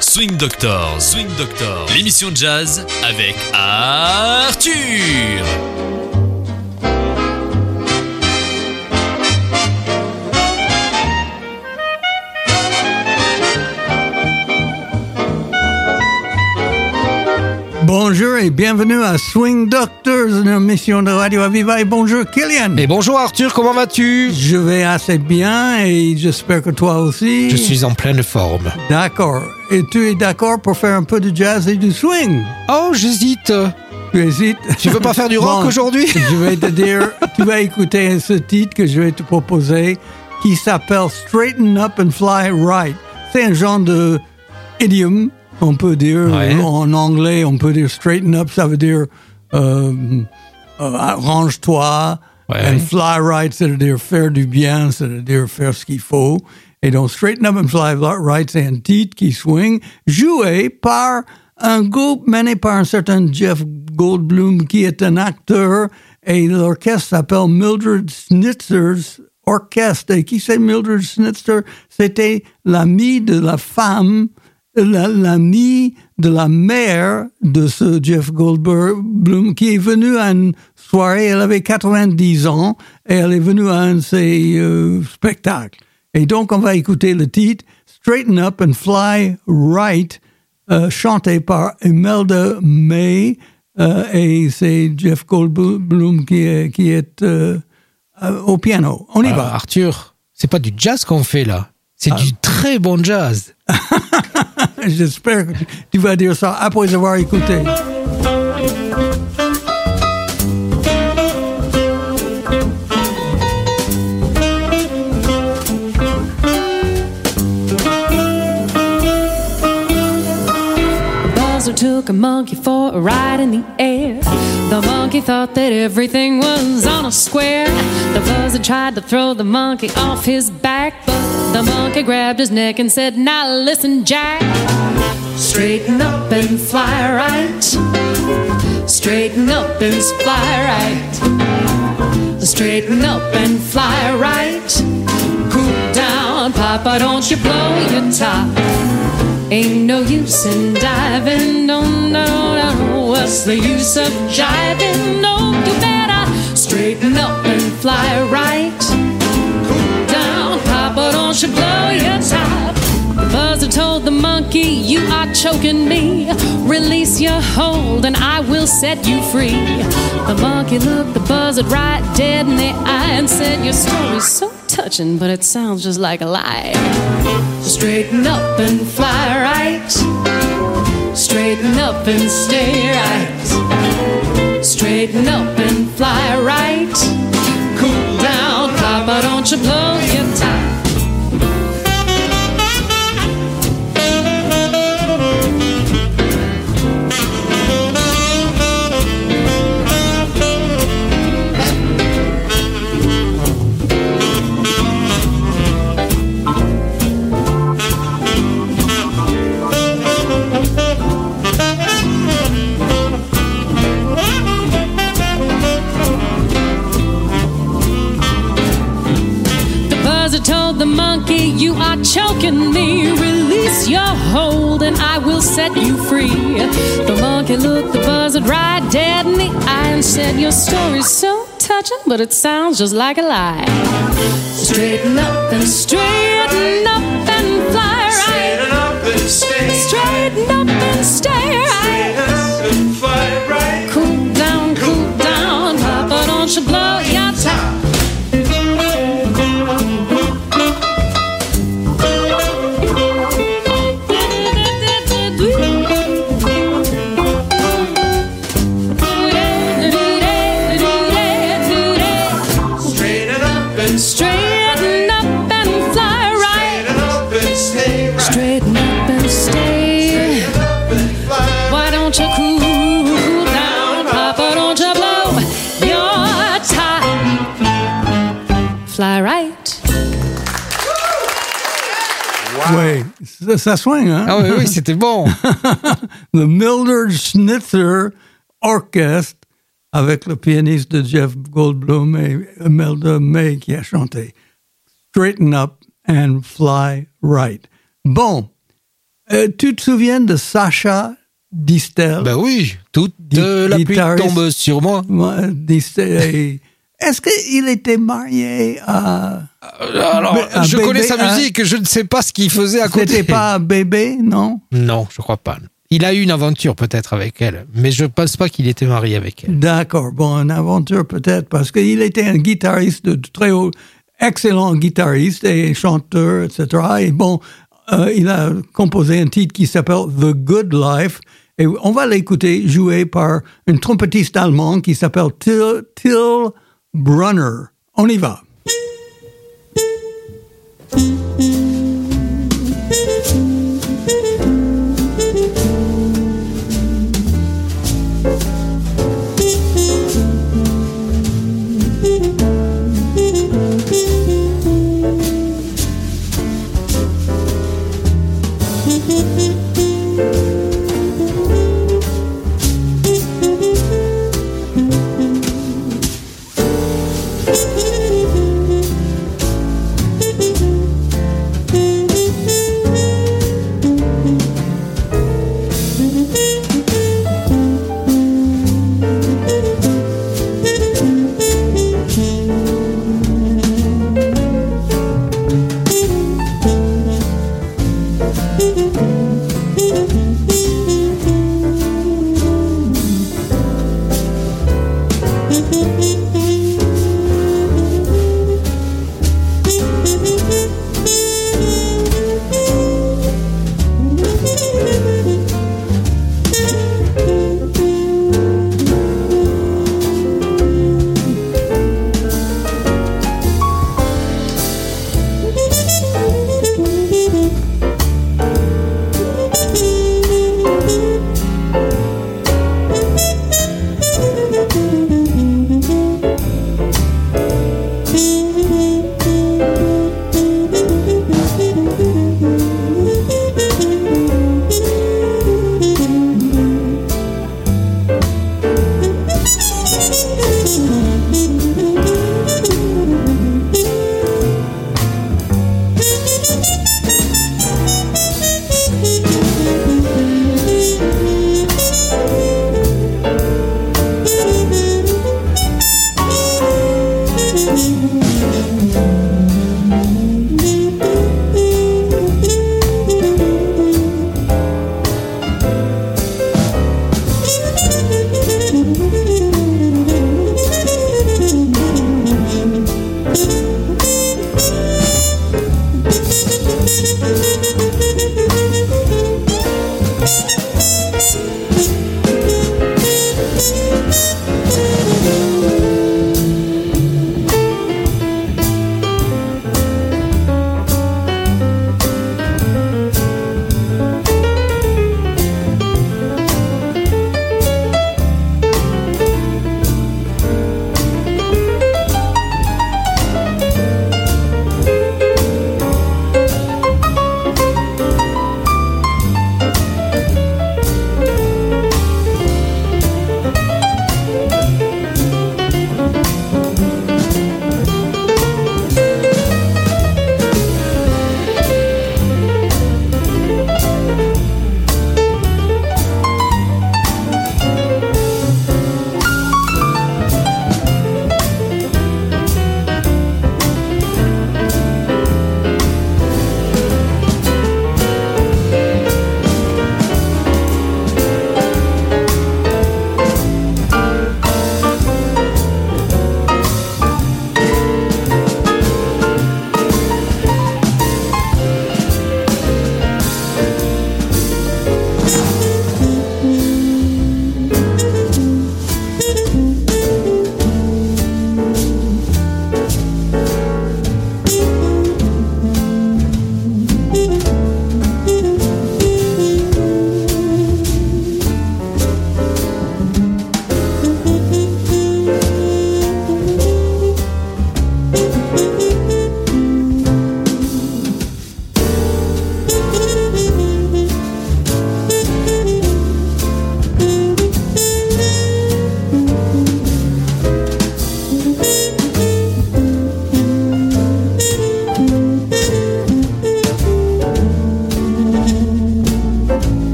Swing Doctor, Swing Doctor, l'émission de jazz avec Arthur. Bonjour et bienvenue à Swing Doctors, une émission de Radio Aviva. Et bonjour Kylian. Et bonjour Arthur, comment vas-tu? Je vais assez bien et j'espère que toi aussi. Je suis en pleine forme. D'accord. Et tu es d'accord pour faire un peu de jazz et du swing? Oh, j'hésite. Tu hésites? Tu veux pas faire du rock Bon, aujourd'hui? Je vais te dire, tu vas écouter ce titre que je vais te proposer qui s'appelle Straighten Up and Fly Right. C'est un genre de idiome, on peut dire Ouais. en anglais, on peut dire straighten up, ça veut dire arrange-toi. Ouais. And fly right, c'est-à-dire faire du bien, c'est-à-dire faire ce qu'il faut. Et donc, Straighten Up and Fly Right, c'est un titre qui swing, joué par un groupe mené par un certain Jeff Goldblum, qui est un acteur, et l'orchestre s'appelle Mildred Schnitzer's Orchestre. Et qui c'est Mildred Schnitzer? C'était l'ami de la femme, l'ami de la mère de ce Jeff Goldblum, qui est venu à une soirée, elle avait 90 ans, et elle est venue à un de ses euh, spectacles. Et donc, on va écouter le titre Straighten Up and Fly Right, euh, chanté par Imelda May, euh, et c'est Jeff Goldblum qui est, qui est au piano. On y Alors, va. Arthur, c'est pas du jazz qu'on fait là. C'est du très bon jazz. J'espère que tu- vas dire ça après avoir écouté. Buzzer took a monkey for a ride in the air. The monkey thought that everything was on a square. The buzzer tried to throw the monkey off his back, but the monkey grabbed his neck and said, Now listen, Jack. Straighten up and fly right. Straighten up and fly right. Straighten up and fly right. Cool down, Papa, don't you blow your top. Ain't no use in diving, no, no, no. What's the use of jiving? No, you better straighten up and fly right. You are choking me. Release your hold, and I will set you free. The monkey looked the buzzard right dead in the eye and said, Your story's so touching, but it sounds just like a lie. Straighten up and fly right. Straighten up and stay right. Straighten up and fly right. Cool down, Papa, don't you blow your top. Hold, and I will set you free. The monkey looked the buzzard right dead in the eye and said, Your story's so touching, but it sounds just like a lie. Straighten up and straighten up and fly right. Straighten up and stay. Straighten up and stay ça, ça swing, hein? Ah oui, oui, c'était bon. The Mildred Schnitzer Orchestre avec le pianiste de Jeff Goldblum et Imelda May qui a chanté Straighten Up and Fly Right. Bon, Euh, tu te souviens de Sacha Distel? Ben oui, toute euh, la pluie tombe sur moi. Ouais, Distel. Est-ce qu'il était marié à... Alors, un je bébé, connais sa musique, je ne sais pas ce qu'il faisait à côté. C'était pas un bébé, non? Non, je crois pas. Il a eu une aventure peut-être avec elle, mais je pense pas qu'il était marié avec elle. D'accord. Bon, une aventure peut-être, parce qu'il était un guitariste de très haut, excellent guitariste et chanteur, etc. Et bon, euh, il a composé un titre qui s'appelle The Good Life. Et on va l'écouter joué par un trompettiste allemand qui s'appelle Till, Till Brunner. On.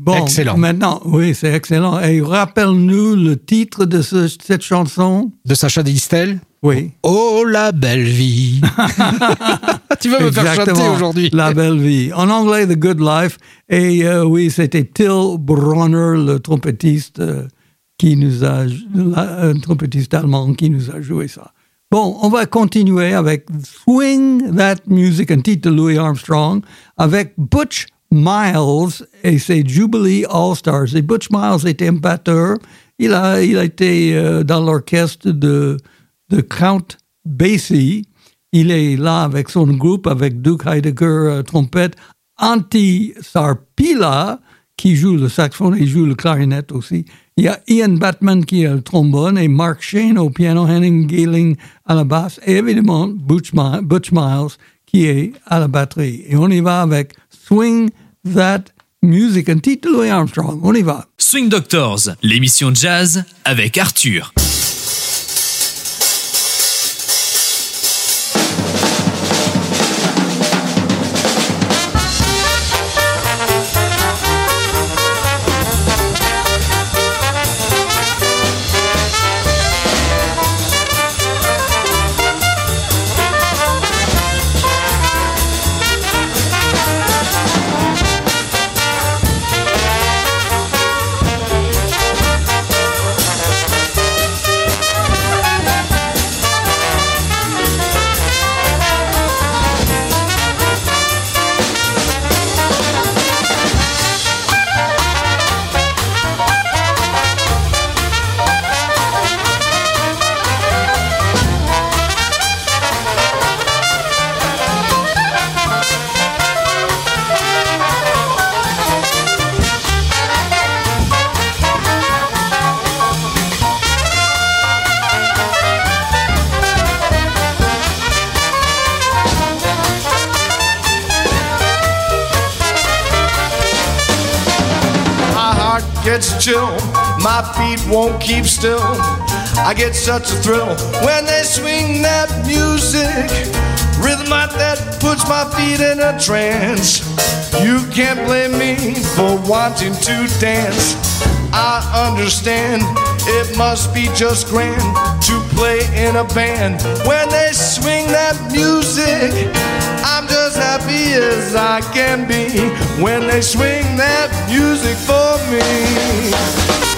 Bon. Excellent. Maintenant, oui, c'est excellent. Et rappelle-nous le titre de ce- cette chanson? De Sacha Distel? Oui. Oh la belle vie. tu veux me faire chanter aujourd'hui La belle vie. En anglais, The Good Life. Et euh, oui, c'était Till Bronner, le trompettiste, euh, qui nous a, la- un trompettiste allemand qui nous a joué ça. Bon, on va continuer avec Swing That Music, un titre de Louis Armstrong, avec Butch Miles et ses Jubilee All Stars. Et Butch Miles était un batteur. Il a, il a été euh, dans l'orchestre de, de Count Basie. Il est là avec son groupe, avec Duke Heidegger, euh, trompette, Antti Sarpila, qui joue le saxophone et joue le clarinette aussi. Il y a Ian Batman qui est le trombone et Mark Shane au piano, Henning Gilling à la basse et évidemment Butch Miles qui est à la batterie. Et on y va avec Swing That Music, un titre Louis Armstrong. On y va. Swing Doctors, l'émission jazz avec Arthur. Keep still. I get such a thrill when they swing that music. Rhythm like that puts my feet in a trance. You can't blame me for wanting to dance. I understand it must be just grand to play in a band when they swing that music. I'm just happy as I can be when they swing that music for me.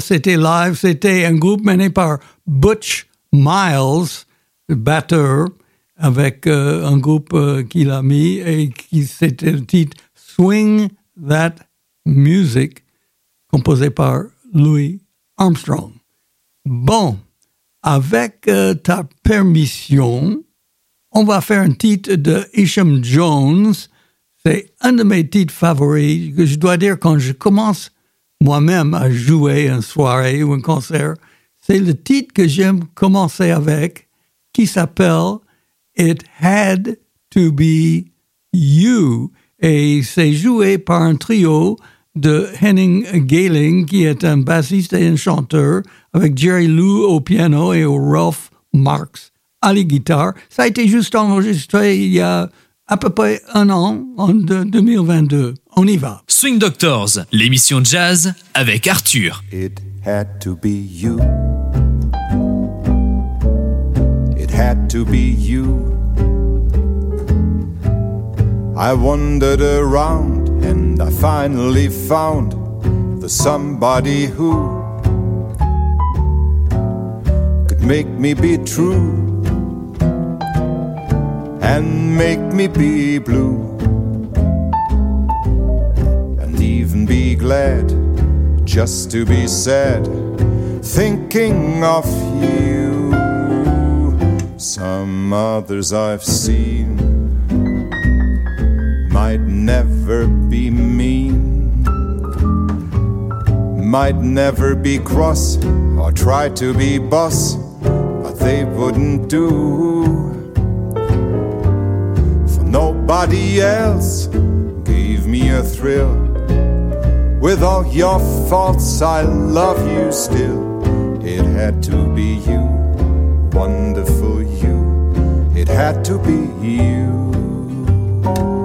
C'était live. C'était un groupe mené par Butch Miles, le batteur, avec euh, un groupe euh, qu'il a mis et qui c'était le titre Swing That Music, composé par Louis Armstrong. Bon, avec euh, ta permission, on va faire un titre de Isham Jones. C'est un de mes titres favoris que je dois dire quand je commence moi-même à jouer une soirée ou un concert. C'est le titre que j'aime commencer avec qui s'appelle It Had to Be You. Et c'est joué par un trio de Henning Galing, qui est un bassiste et un chanteur, avec Jerry Lou au piano et Ralph Marks à la guitare. Ça a été juste enregistré il y a à peu près un an, en 2022. On y va. Swing Doctors, l'émission jazz avec Arthur. It had to be you. It had to be you. I wandered around and I finally found the somebody who could make me be true and make me be blue and even be glad just to be sad thinking of you some others I've seen might never be mean, might never be cross or try to be boss, but they wouldn't do. For nobody else gave me a thrill. With all your faults, I love you still. It had to be you, wonderful you. It had to be you.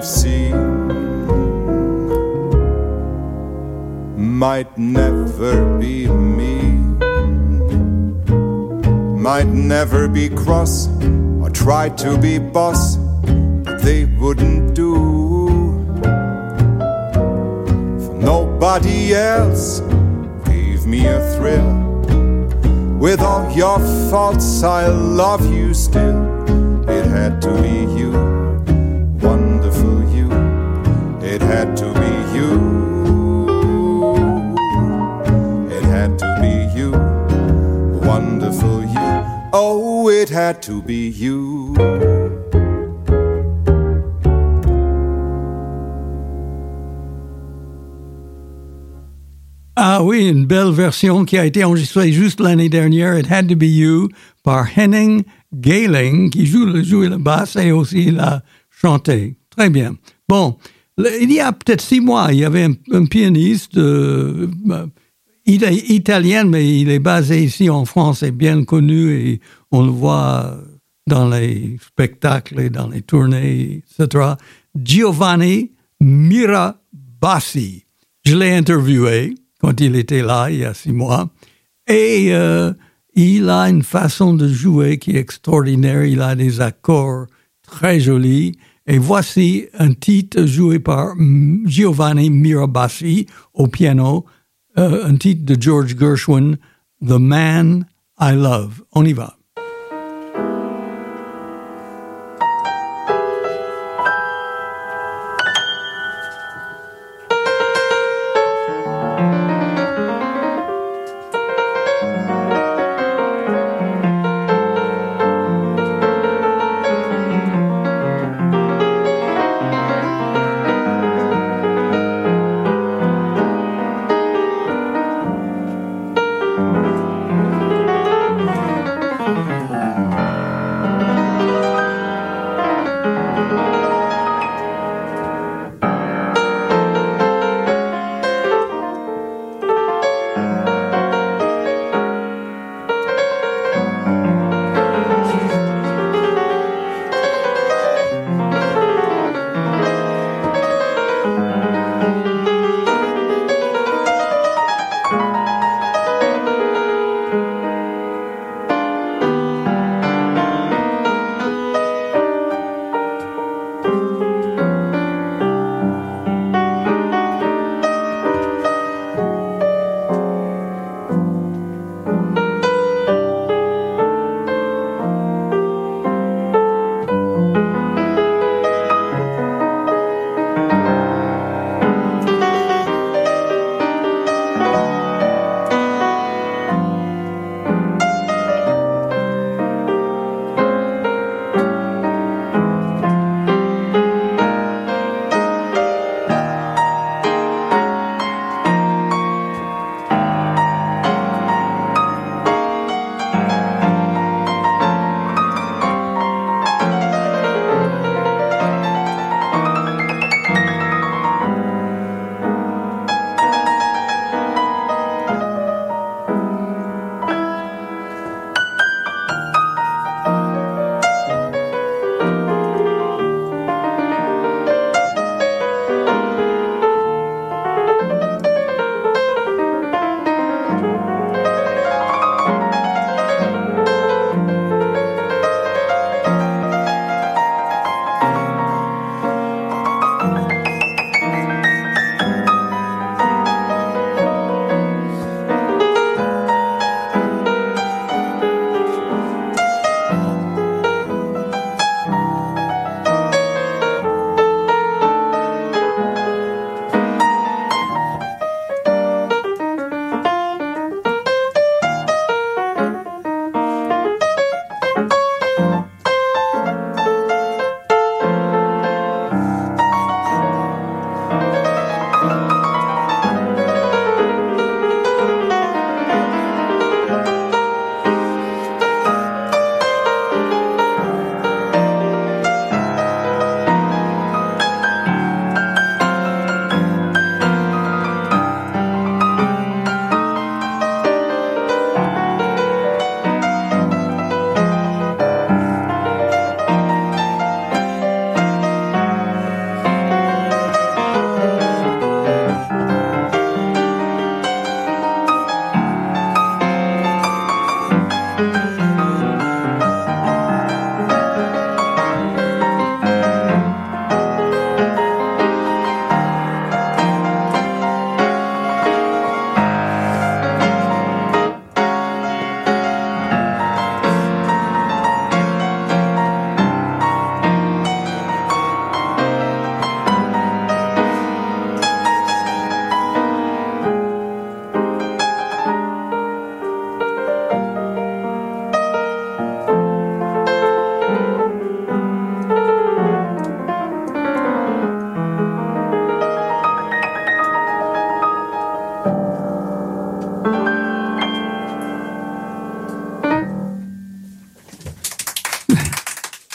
I've seen might never be me, might never be cross or try to be boss, but they wouldn't do. For nobody else gave me a thrill with all your faults, I love you still. It had to be It had to be you. It had to be you, wonderful you. Oh, it had to be you. Ah oui, une belle version qui a été enregistrée juste l'année dernière, It Had to Be You, par Henning Galing, qui joue le, joue le basse et aussi l'a chanté. Très bien. Bon, Il y a peut-être six mois, il y avait un, pianiste euh, euh, il est italien, mais il est basé ici en France et bien connu et on le voit dans les spectacles et dans les tournées, etc. Giovanni Mirabassi. Je l'ai interviewé quand il était là il y a six mois et euh, il a une façon de jouer qui est extraordinaire. Il a des accords très jolis. Et voici un titre joué par mm, Giovanni Mirabassi au piano, euh, un titre de George Gershwin, The Man I Love. On y va.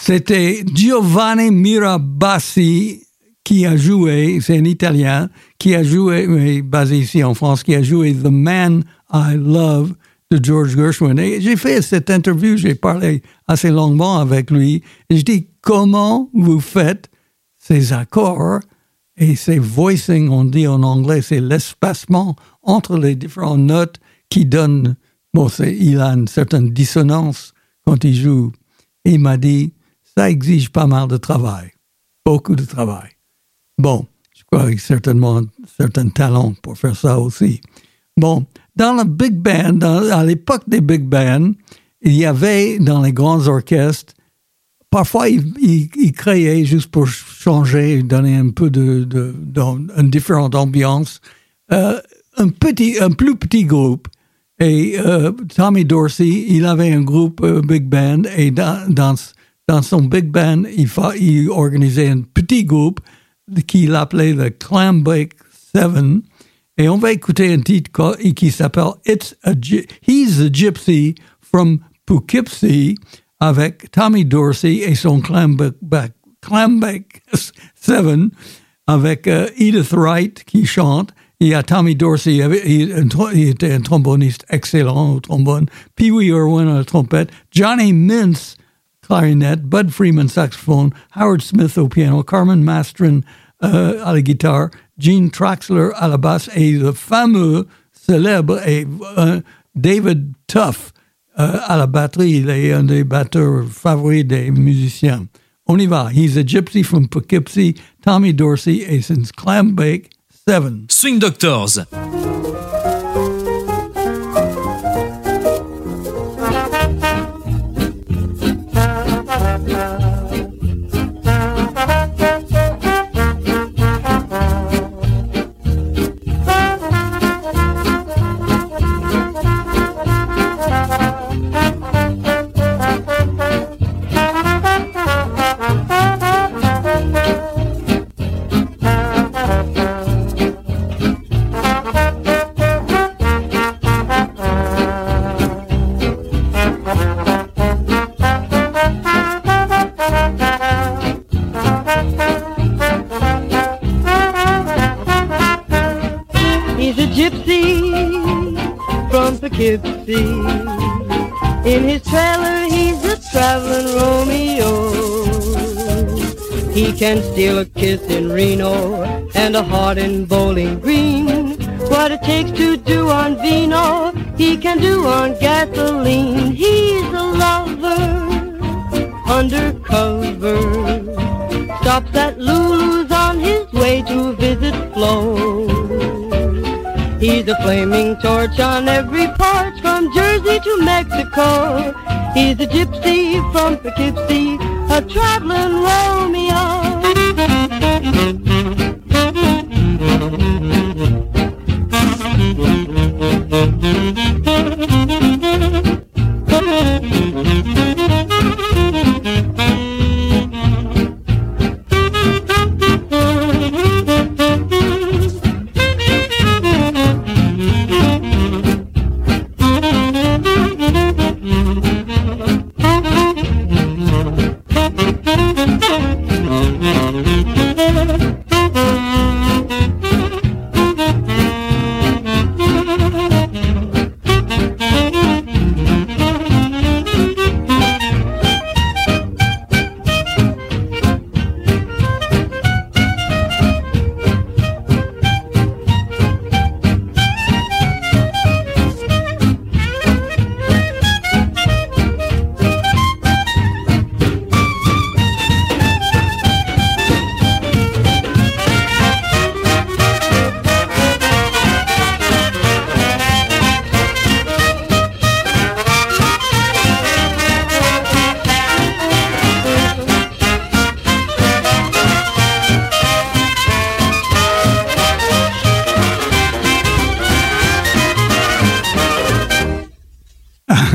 C'était Giovanni Mirabassi qui a joué, c'est un Italien, qui a joué, mais basé ici en France, qui a joué The Man I Love de George Gershwin. Et j'ai fait cette interview, j'ai parlé assez longuement avec lui, et je dis, comment vous faites ces accords et ces voicing, on dit en anglais, c'est l'espacement entre les différentes notes qui donnent, bon, il a une certaine dissonance quand il joue. Et il m'a dit, ça exige pas mal de travail, beaucoup de travail. Bon, je crois qu'il a certainement un certain talent pour faire ça aussi. Bon, dans le big band, à l'époque des big bands, il y avait dans les grands orchestres, parfois ils, créaient juste pour changer, donner un peu de, de, une différente ambiance, euh, un petit, un plus petit groupe. Et euh, Tommy Dorsey, il avait un groupe euh, big band et dans, dans, dans son big band, il, il organisait un petit groupe qu'il appelait le Clambake Seven. Et on va écouter un titre qui s'appelle It's a He's a Gypsy from Poughkeepsie avec Tommy Dorsey et son Clambake, Clambake Seven avec uh, Edith Wright qui chante. Il y a Tommy Dorsey, était un tromboniste excellent au trombone. Pee Wee Irwin à la trompette. Johnny Mintz clarinette, Bud Freeman saxophone, Howard Smith au piano, Carmen Mastren uh, à la guitare, Gene Traxler à la basse et le fameux, célèbre euh, David Tough euh, à la batterie. Il est un des batteurs favoris des musiciens. On y va. He's a gypsy from Poughkeepsie, Tommy Dorsey et since Clambake 7. Swing Doctors. Can steal a kiss in Reno and a heart in Bowling Green. What it takes to do on vino, he can do on gasoline. He's a lover, undercover. Stops at Lulu's on his way to visit Flo. He's a flaming torch on every porch from Jersey to Mexico. He's a gypsy from Poughkeepsie, a traveling Romeo.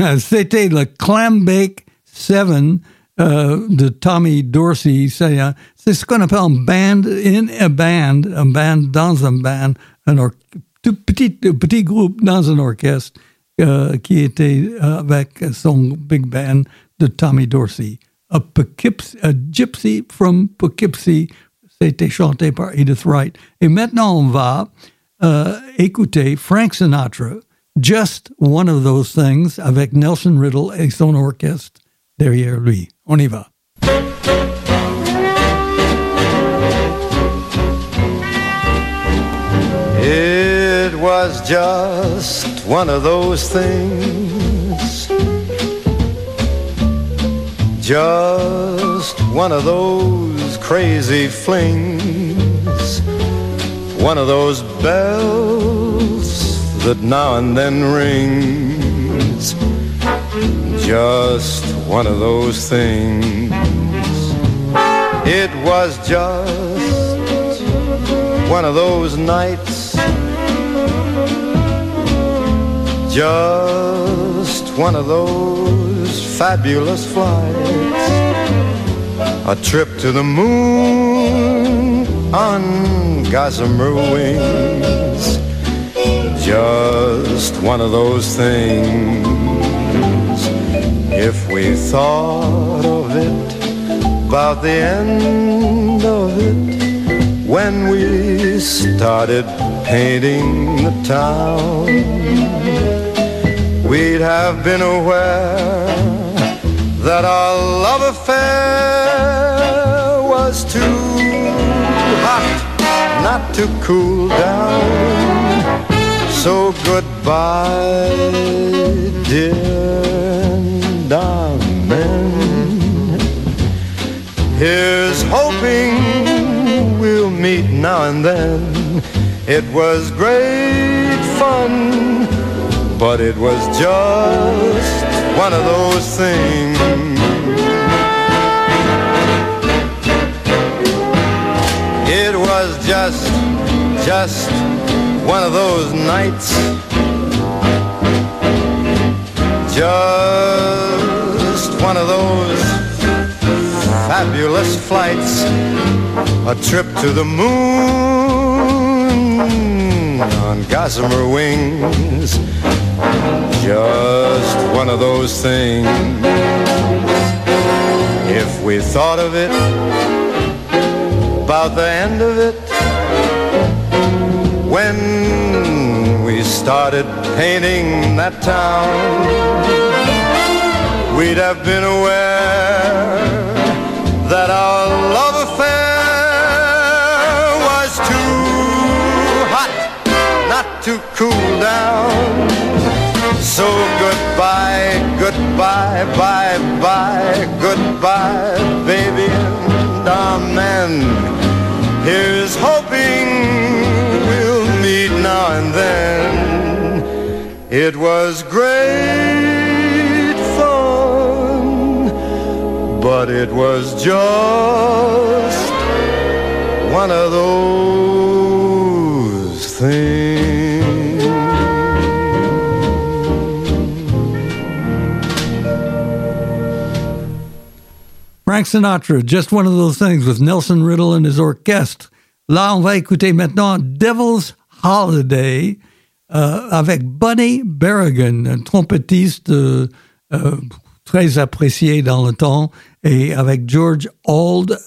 C'était le Clambake 7 euh, de Tommy Dorsey. C'est, c'est ce qu'on appelle un band in a band, un band dans un band, un tout petit, petit groupe dans un orchestre euh, qui était avec son big band de Tommy Dorsey. A, a Gypsy from Poughkeepsie, C'était chanté par Edythe Wright. Et maintenant, on va euh, écouter Frank Sinatra, Just One of Those Things, avec Nelson Riddle et son orchestre derrière lui. On y va. It was just one of those things. Just one of those crazy flings. One of those bells that now and then rings. Just one of those things. It was just one of those nights. Just one of those fabulous flights. A trip to the moon on gossamer wings. Just one of those things. If we thought of it about the end of it when we started painting the town, we'd have been aware that our love affair was too hot not to cool down. So goodbye, dear darling. Here's hoping we'll meet now and then. It was great fun, but it was just one of those things. It was just, just one of those nights. Just one of those fabulous flights. A trip to the moon on gossamer wings. Just one of those things. If we thought of it, about the end of it, when we started painting that town, we'd have been aware that our love affair was too hot not to cool down. So goodbye, goodbye, bye bye, goodbye, baby and amen. Here's hoping It was great fun, but it was just one of those things. Frank Sinatra, just one of those things with Nelson Riddle and his orchestre. Là, on va écouter maintenant Devil's Holiday euh, avec Bunny Berrigan, un trompettiste euh, euh, très apprécié dans le temps, et avec George Auld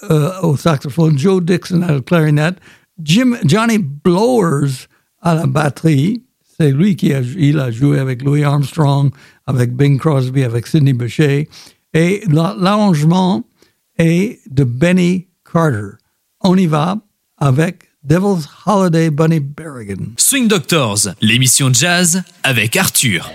au saxophone, Joe Dixon à la clarinette, Jim, Johnny Blowers à la batterie. C'est lui qui a, joué avec Louis Armstrong, avec Bing Crosby, avec Sidney Bechet. Et la- l'arrangement est de Benny Carter. On y va avec Devil's Holiday Bunny Berrigan. Swing Doctors, l'émission jazz avec Arthur.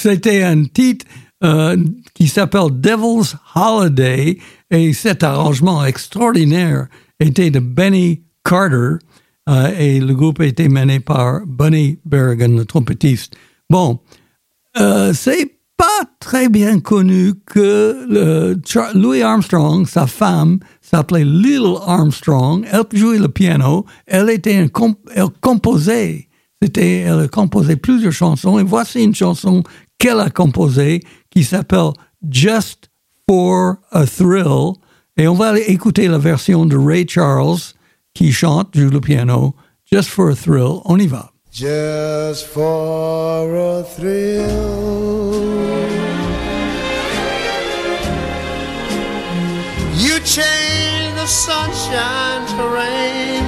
C'était un titre euh, qui s'appelle Devil's Holiday et cet arrangement extraordinaire était de Benny Carter euh, et le groupe était mené par Bunny Berrigan, le trompettiste. Bon, euh, c'est pas très bien connu que Louis Armstrong, sa femme, s'appelait Little Armstrong. Elle jouait le piano. Elle était elle composait. Elle a composé plusieurs chansons. Et voici une chanson qu'elle a composée qui s'appelle Just for a Thrill. Et on va écouter la version de Ray Charles qui chante, joue le piano, Just for a Thrill. On y va. Just for a thrill. You change the sunshine to rain.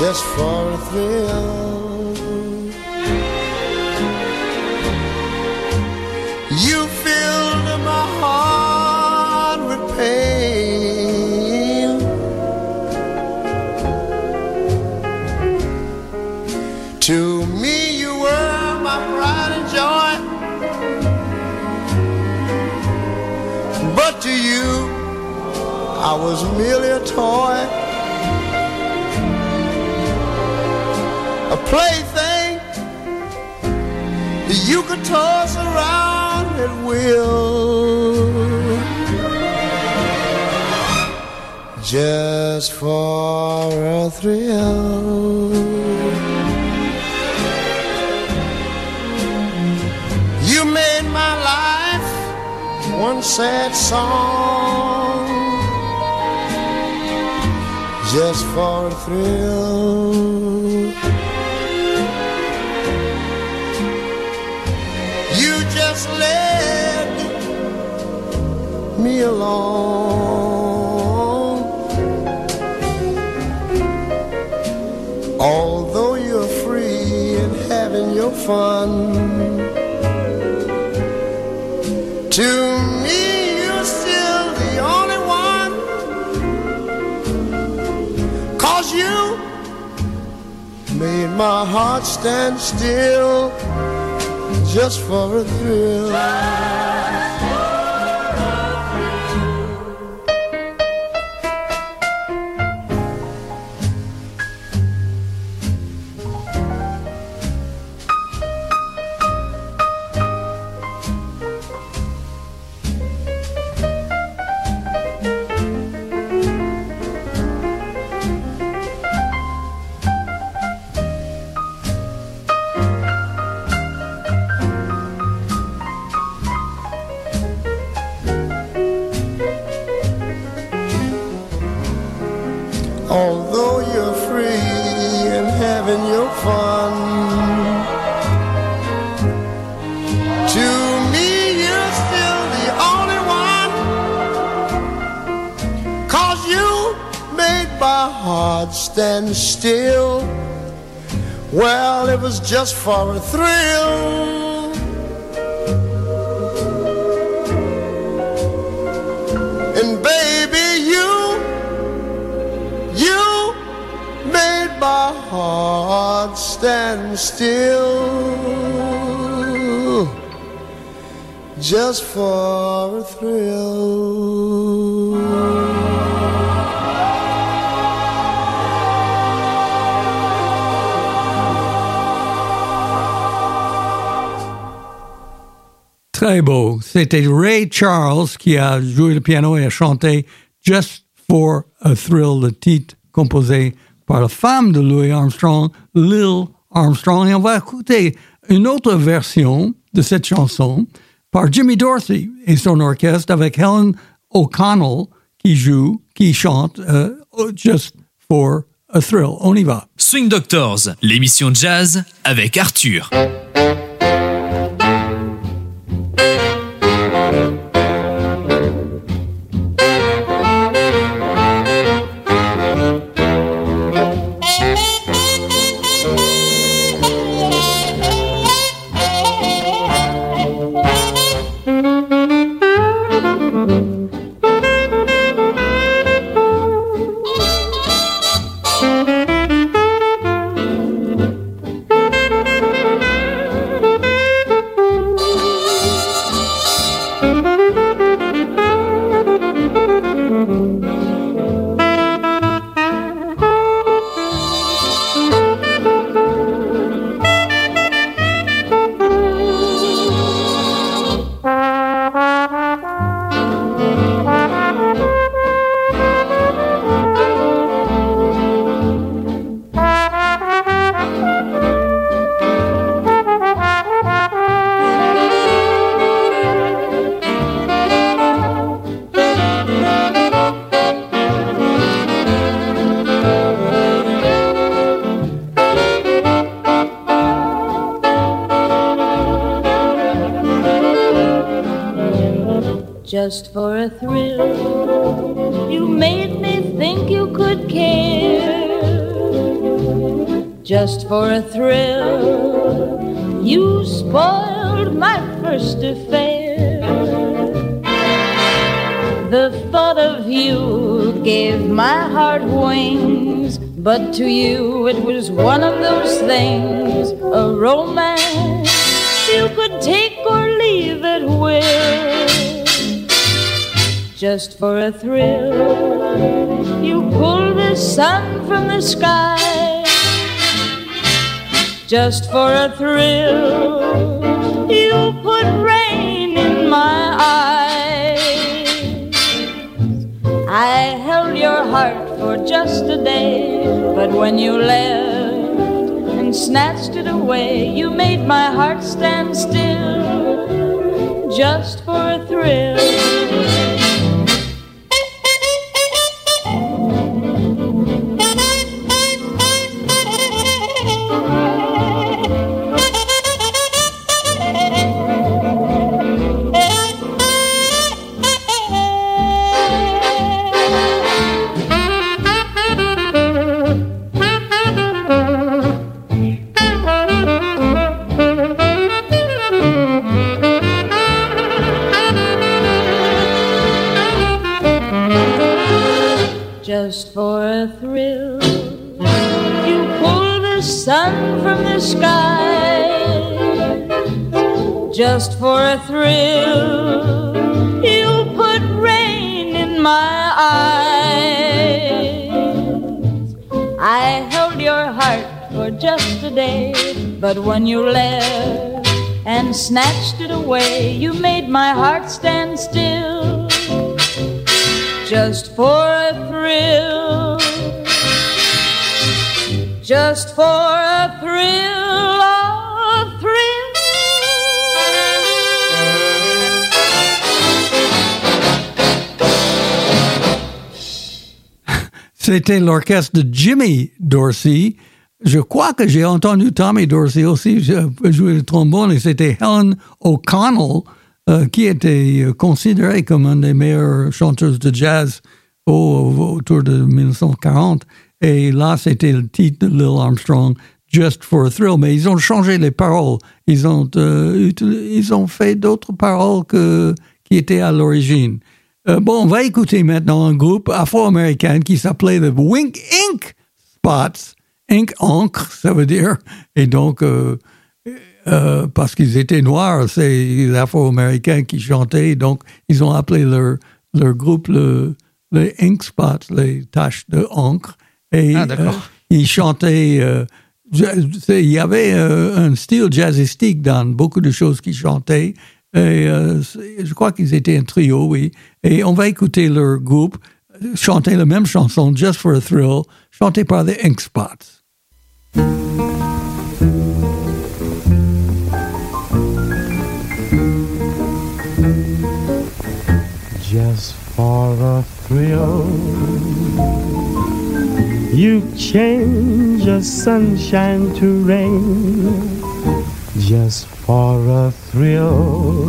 Just for a thrill. I was merely a toy. A plaything that you could toss around at will. Just for a thrill. You made my life one sad song. Just for a thrill. You just led me along. Although you're free and having your fun, to made my heart stand still just for a thrill. Heart stand still. Well, it was just for a thrill. And baby, you you made my heart stand still just for a thrill. Très. C'était Ray Charles qui a joué le piano et a chanté Just for a Thrill, le titre composé par la femme de Louis Armstrong, Lil Armstrong. Et on va écouter une autre version de cette chanson par Jimmy Dorsey et son orchestre avec Helen O'Connell qui joue, qui chante euh, Just for a Thrill. On y va. Swing Doctors, l'émission jazz avec Arthur. Just for a thrill. You spoiled my first affair. The thought of you gave my heart wings, but to you it was one of those things, a romance you could take or leave at will just for a thrill. You pulled the sun from the sky just for a thrill. You put rain in my eyes. I held your heart for just a day, but when you left and snatched it away, you made my heart stand still just for a thrill. Thrill. You put rain in my eyes. I held your heart for just a day, but when you left and snatched it away, you made my heart stand still just for a thrill. Just for C'était l'orchestre de Jimmy Dorsey. Je crois que j'ai entendu Tommy Dorsey aussi jouer le trombone et c'était Helen O'Connell euh, qui était euh, considérée comme une des meilleures chanteuses de jazz au, autour de 1940. Et là, c'était le titre de Lil Armstrong, Just for a Thrill. Mais ils ont changé les paroles. Ils ont, euh, ils ont fait d'autres paroles que, qui étaient à l'origine. Euh, bon, on va écouter maintenant un groupe afro-américain qui s'appelait The Wink Ink Spots. Ink, encre, ça veut dire. Et donc, euh, euh, parce qu'ils étaient noirs, c'est les Afro-Américains qui chantaient, donc ils ont appelé leur, leur groupe le, les Ink Spots, les taches de encre. Et Ah, d'accord. ils chantaient. il y avait un style jazzistique dans beaucoup de choses qu'ils chantaient. Et euh, je crois qu'ils étaient un trio, oui. Et on va écouter leur groupe chanter la même chanson, Just for a Thrill, chantée par les Ink Spots. just for a thrill. You change your sunshine to rain just for a thrill.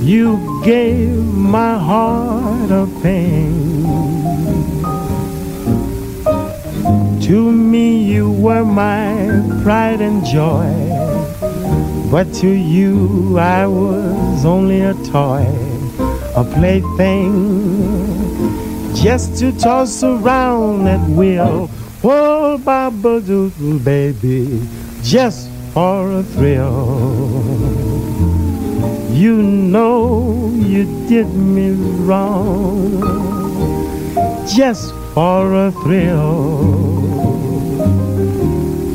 You gave my heart a pain. To me, you were my pride and joy. But to you I was only a toy, a plaything, just to toss around at will. Oh, Doodle, baby, just for a thrill. You know you did me wrong, just for a thrill.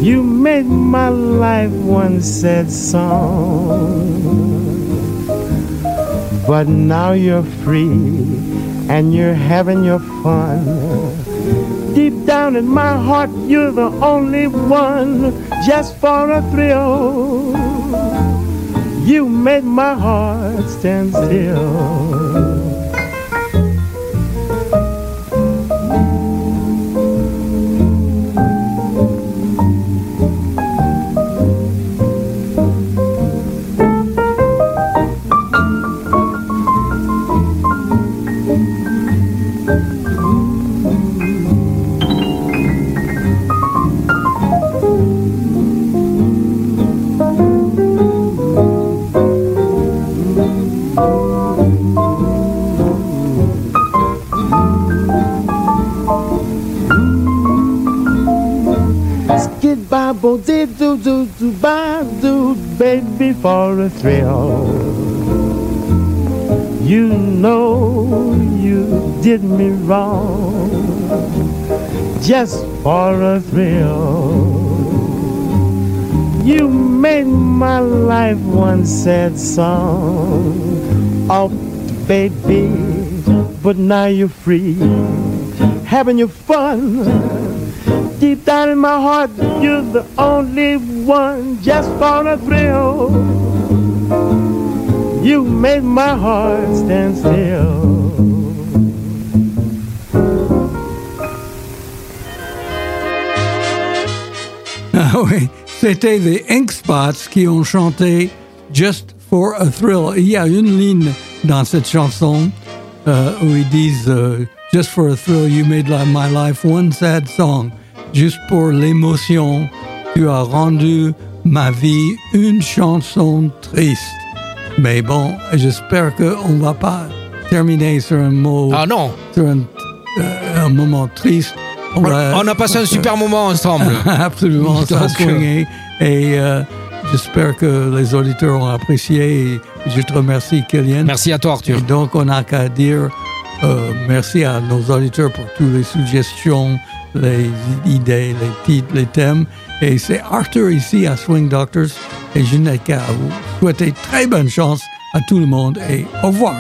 You made my life one sad song. But now you're free and you're having your fun. Deep down in my heart, you're the only one just for a thrill. You made my heart stand still. Just for a thrill. You made my life one sad song, oh baby, but now you're free, having your fun deep down in my heart, you're the only one just for a thrill. You made my heart stand still. Ah oui, c'était les Ink Spots qui ont chanté Just for a Thrill. Il y a une ligne dans cette chanson euh, où ils disent euh, Just for a thrill, you made my life one sad song juste pour l'émotion, tu as rendu ma vie une chanson triste. Mais bon, j'espère qu'on ne va pas terminer sur un mot. Ah non! Sur un, euh, un moment triste. On, a passé un super moment ensemble. Absolument, ça a swingé. Et euh, j'espère que les auditeurs ont apprécié. Et je te remercie, Kylian. Merci à toi, Arthur. Et donc, on n'a qu'à dire euh, merci à nos auditeurs pour toutes les suggestions, les idées, les titres, les thèmes. Et c'est Arthur ici à Swing Doctors. Et je n'ai qu'à vous souhaiter très bonne chance à tout le monde et au revoir.